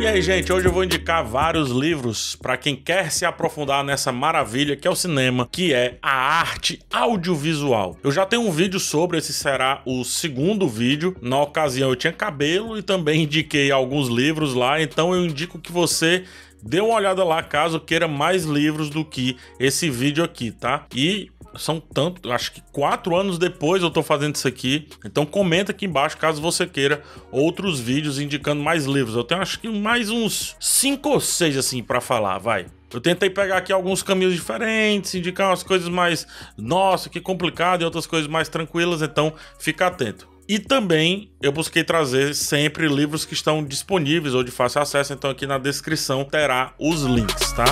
E aí, gente, hoje eu vou indicar vários livros para quem quer se aprofundar nessa maravilha que é o cinema, que é a arte audiovisual. Eu já tenho um vídeo sobre, esse será o segundo vídeo. Na ocasião eu tinha cabelo e também indiquei alguns livros lá, então eu indico que você dê uma olhada lá caso queira mais livros do que esse vídeo aqui, tá? E são tanto, acho que quatro anos depois eu tô fazendo isso aqui. Então comenta aqui embaixo caso você queira outros vídeos indicando mais livros. Eu tenho acho que mais uns cinco ou seis assim para falar, vai. Eu tentei pegar aqui alguns caminhos diferentes, indicar umas coisas mais, nossa, que complicado e outras coisas mais tranquilas, então fica atento. E também eu busquei trazer sempre livros que estão disponíveis ou de fácil acesso, então aqui na descrição terá os links, tá?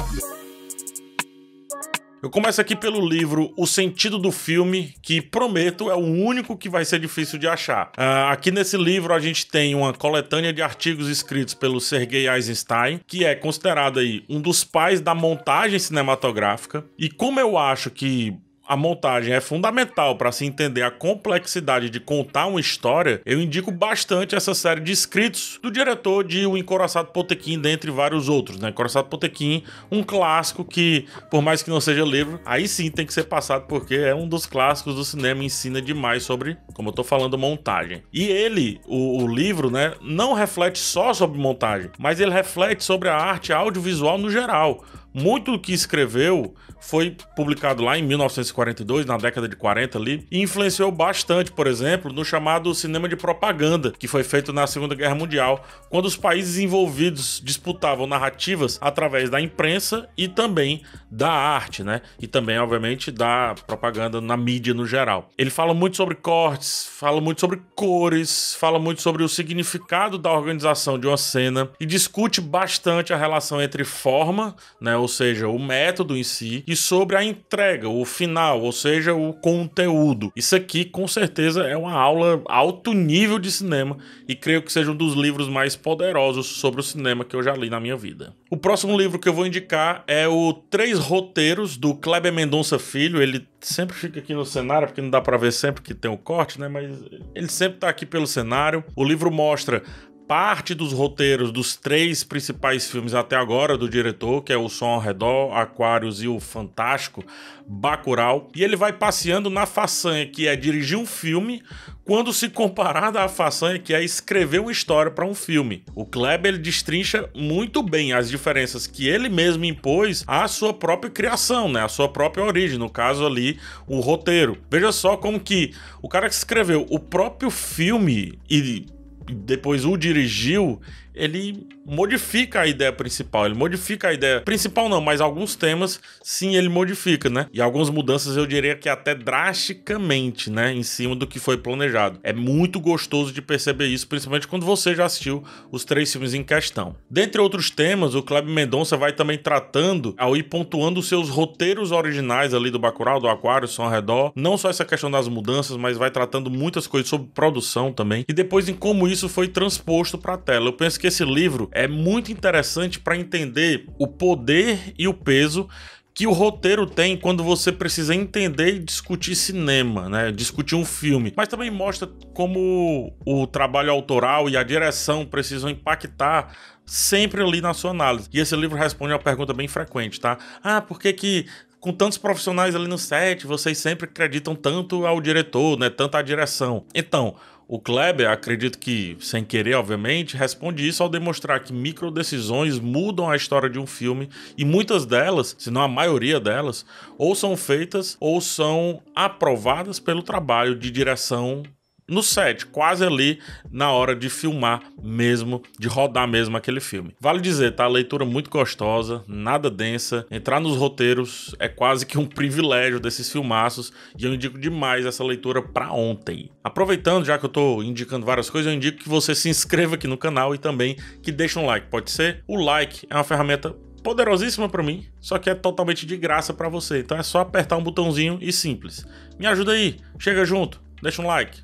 Eu começo aqui pelo livro O Sentido do Filme, que prometo é o único que vai ser difícil de achar. Uh, aqui nesse livro a gente tem uma coletânea de artigos escritos pelo Sergei Eisenstein, que é considerado aí um dos pais da montagem cinematográfica. E como eu acho que a montagem é fundamental para se entender a complexidade de contar uma história, eu indico bastante essa série de escritos do diretor de O Encoraçado Potequim, dentre vários outros. Né? Encoraçado Potequim, um clássico que, por mais que não seja livro, aí sim tem que ser passado porque é um dos clássicos do cinema ensina demais sobre, como eu tô falando, montagem. E ele, o, o livro, né, não reflete só sobre montagem, mas ele reflete sobre a arte audiovisual no geral. Muito do que escreveu foi publicado lá em 1942, na década de 40 ali, e influenciou bastante, por exemplo, no chamado cinema de propaganda, que foi feito na Segunda Guerra Mundial, quando os países envolvidos disputavam narrativas através da imprensa e também da arte, né? E também, obviamente, da propaganda na mídia no geral. Ele fala muito sobre cortes, fala muito sobre cores, fala muito sobre o significado da organização de uma cena e discute bastante a relação entre forma, né, ou seja, o método em si, e sobre a entrega, o final, ou seja, o conteúdo. Isso aqui com certeza é uma aula alto nível de cinema e creio que seja um dos livros mais poderosos sobre o cinema que eu já li na minha vida. O próximo livro que eu vou indicar é o Três Roteiros do Kleber Mendonça Filho. Ele sempre fica aqui no cenário, porque não dá para ver sempre que tem o corte, né? Mas ele sempre tá aqui pelo cenário. O livro mostra parte dos roteiros dos três principais filmes até agora do diretor, que é O Som ao Redor, Aquários e o Fantástico, Bacurau, e ele vai passeando na façanha que é dirigir um filme, quando se comparada à façanha que é escrever uma história para um filme. O Kleber ele destrincha muito bem as diferenças que ele mesmo impôs à sua própria criação, né, à sua própria origem, no caso ali, o roteiro. Veja só como que o cara que escreveu o próprio filme e depois o dirigiu, ele modifica a ideia principal. Ele modifica a ideia principal, não, mas alguns temas sim ele modifica, né? E algumas mudanças eu diria que até drasticamente, né? Em cima do que foi planejado. É muito gostoso de perceber isso, principalmente quando você já assistiu os três filmes em questão. Dentre outros temas, o Kleber Mendonça vai também tratando, ao ir pontuando os seus roteiros originais ali do Bacurau, do Aquário, ao Redor. Não só essa questão das mudanças, mas vai tratando muitas coisas sobre produção também. E depois em como isso foi transposto para a tela. Eu penso que esse livro é muito interessante para entender o poder e o peso que o roteiro tem quando você precisa entender e discutir cinema, né? Discutir um filme. Mas também mostra como o trabalho autoral e a direção precisam impactar sempre ali na sua análise. E esse livro responde a uma pergunta bem frequente, tá? Ah, por que que com tantos profissionais ali no set, vocês sempre acreditam tanto ao diretor, né? Tanto à direção. Então, o Kleber, acredito que sem querer, obviamente, responde isso ao demonstrar que micro decisões mudam a história de um filme e muitas delas, se não a maioria delas, ou são feitas ou são aprovadas pelo trabalho de direção no set, quase ali na hora de filmar mesmo, de rodar mesmo aquele filme. Vale dizer, tá? Leitura muito gostosa, nada densa. Entrar nos roteiros é quase que um privilégio desses filmaços e eu indico demais essa leitura para ontem. Aproveitando, já que eu tô indicando várias coisas, eu indico que você se inscreva aqui no canal e também que deixe um like. Pode ser? O like é uma ferramenta poderosíssima para mim, só que é totalmente de graça para você. Então é só apertar um botãozinho e simples. Me ajuda aí, chega junto, deixa um like.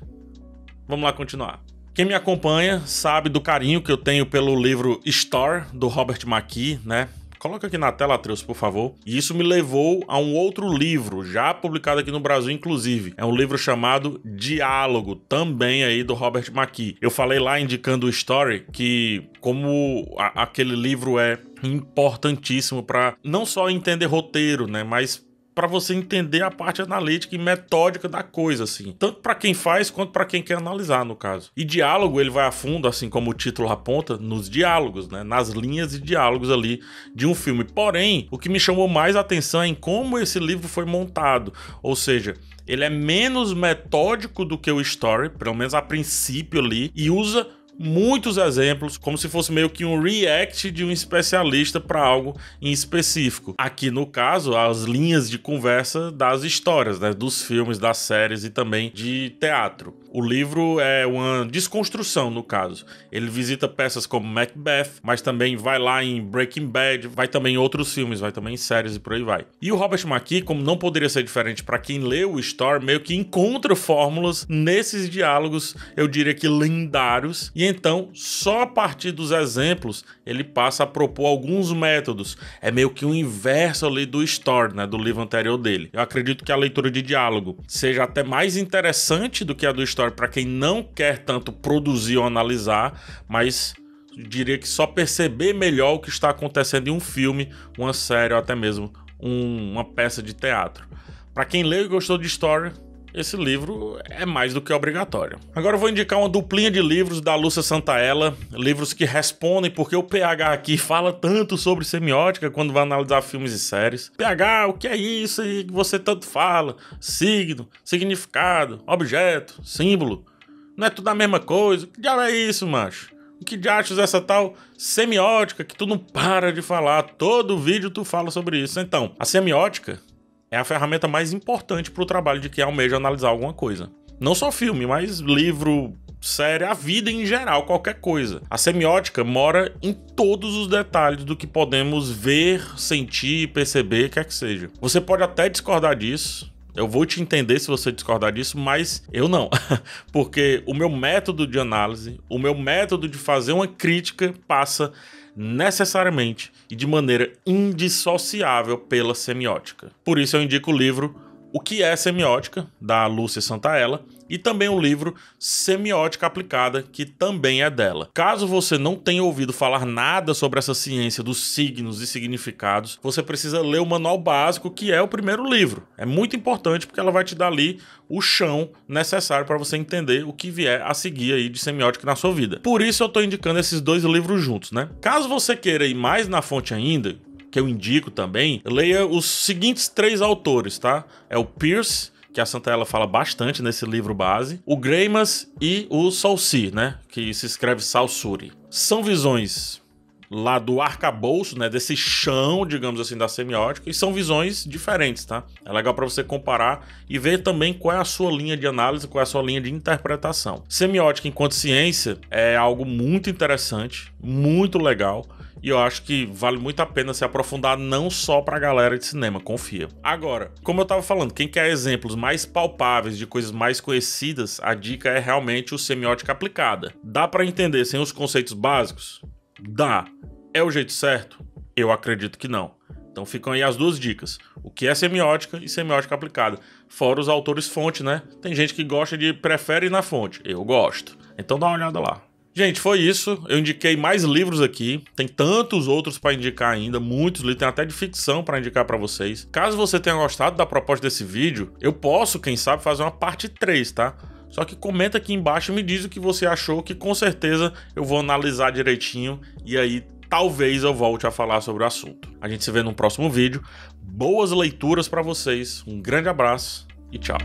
Vamos lá continuar. Quem me acompanha sabe do carinho que eu tenho pelo livro Store, do Robert McKee, né? Coloca aqui na tela, Atreus, por favor. E isso me levou a um outro livro, já publicado aqui no Brasil, inclusive. É um livro chamado Diálogo, também aí do Robert McKee. Eu falei lá indicando o Story que, como a, aquele livro é importantíssimo para não só entender roteiro, né, mas para você entender a parte analítica e metódica da coisa, assim. Tanto para quem faz quanto para quem quer analisar, no caso. E diálogo, ele vai a fundo, assim como o título aponta, nos diálogos, né? Nas linhas de diálogos ali de um filme. Porém, o que me chamou mais atenção é em como esse livro foi montado. Ou seja, ele é menos metódico do que o Story, pelo menos a princípio ali, e usa muitos exemplos, como se fosse meio que um react de um especialista para algo em específico. Aqui no caso, as linhas de conversa das histórias, né, dos filmes, das séries e também de teatro. O livro é uma desconstrução, no caso. Ele visita peças como Macbeth, mas também vai lá em Breaking Bad, vai também em outros filmes, vai também em séries e por aí vai. E o Robert McKee, como não poderia ser diferente para quem leu o Story, meio que encontra fórmulas nesses diálogos, eu diria que lendários, e então, só a partir dos exemplos, ele passa a propor alguns métodos. É meio que o inverso ali do Story, né, do livro anterior dele. Eu acredito que a leitura de diálogo seja até mais interessante do que a do Story para quem não quer tanto produzir ou analisar, mas diria que só perceber melhor o que está acontecendo em um filme, uma série ou até mesmo um, uma peça de teatro. Para quem leu e gostou de história, esse livro é mais do que obrigatório. Agora eu vou indicar uma duplinha de livros da Lúcia Santaella, livros que respondem porque o PH aqui fala tanto sobre semiótica quando vai analisar filmes e séries. PH, o que é isso aí que você tanto fala? Signo, significado, objeto, símbolo. Não é tudo a mesma coisa? Que diabo é isso, macho? O que diachos essa tal semiótica que tu não para de falar? Todo vídeo tu fala sobre isso. Então, a semiótica é a ferramenta mais importante para o trabalho de quem almeja analisar alguma coisa. Não só filme, mas livro, série, a vida em geral, qualquer coisa. A semiótica mora em todos os detalhes do que podemos ver, sentir, perceber, quer que seja. Você pode até discordar disso, eu vou te entender se você discordar disso, mas eu não. Porque o meu método de análise, o meu método de fazer uma crítica passa necessariamente e de maneira indissociável pela semiótica. Por isso eu indico o livro O que é Semiótica, da Lúcia Santaella, e também o livro Semiótica Aplicada, que também é dela. Caso você não tenha ouvido falar nada sobre essa ciência dos signos e significados, você precisa ler o manual básico, que é o primeiro livro. É muito importante porque ela vai te dar ali o chão necessário para você entender o que vier a seguir aí de semiótica na sua vida. Por isso eu estou indicando esses dois livros juntos, né? Caso você queira ir mais na fonte ainda, que eu indico também, leia os seguintes três autores, tá? É o Pierce que a Santa fala bastante nesse livro base, o Greimas e o Salsi, né, que se escreve Salsuri. São visões lá do arcabouço, né, desse chão, digamos assim, da semiótica, e são visões diferentes, tá? É legal para você comparar e ver também qual é a sua linha de análise, qual é a sua linha de interpretação. Semiótica enquanto ciência é algo muito interessante, muito legal e eu acho que vale muito a pena se aprofundar não só pra galera de cinema, confia. Agora, como eu tava falando, quem quer exemplos mais palpáveis de coisas mais conhecidas, a dica é realmente o semiótica aplicada. Dá para entender sem os conceitos básicos? Dá. É o jeito certo? Eu acredito que não. Então ficam aí as duas dicas. O que é semiótica e semiótica aplicada. Fora os autores fonte, né? Tem gente que gosta de prefere ir na fonte. Eu gosto. Então dá uma olhada lá. Gente, foi isso. Eu indiquei mais livros aqui. Tem tantos outros para indicar ainda, muitos livros, tem até de ficção para indicar para vocês. Caso você tenha gostado da proposta desse vídeo, eu posso, quem sabe, fazer uma parte 3, tá? Só que comenta aqui embaixo e me diz o que você achou, que com certeza eu vou analisar direitinho e aí talvez eu volte a falar sobre o assunto. A gente se vê no próximo vídeo. Boas leituras para vocês. Um grande abraço e tchau.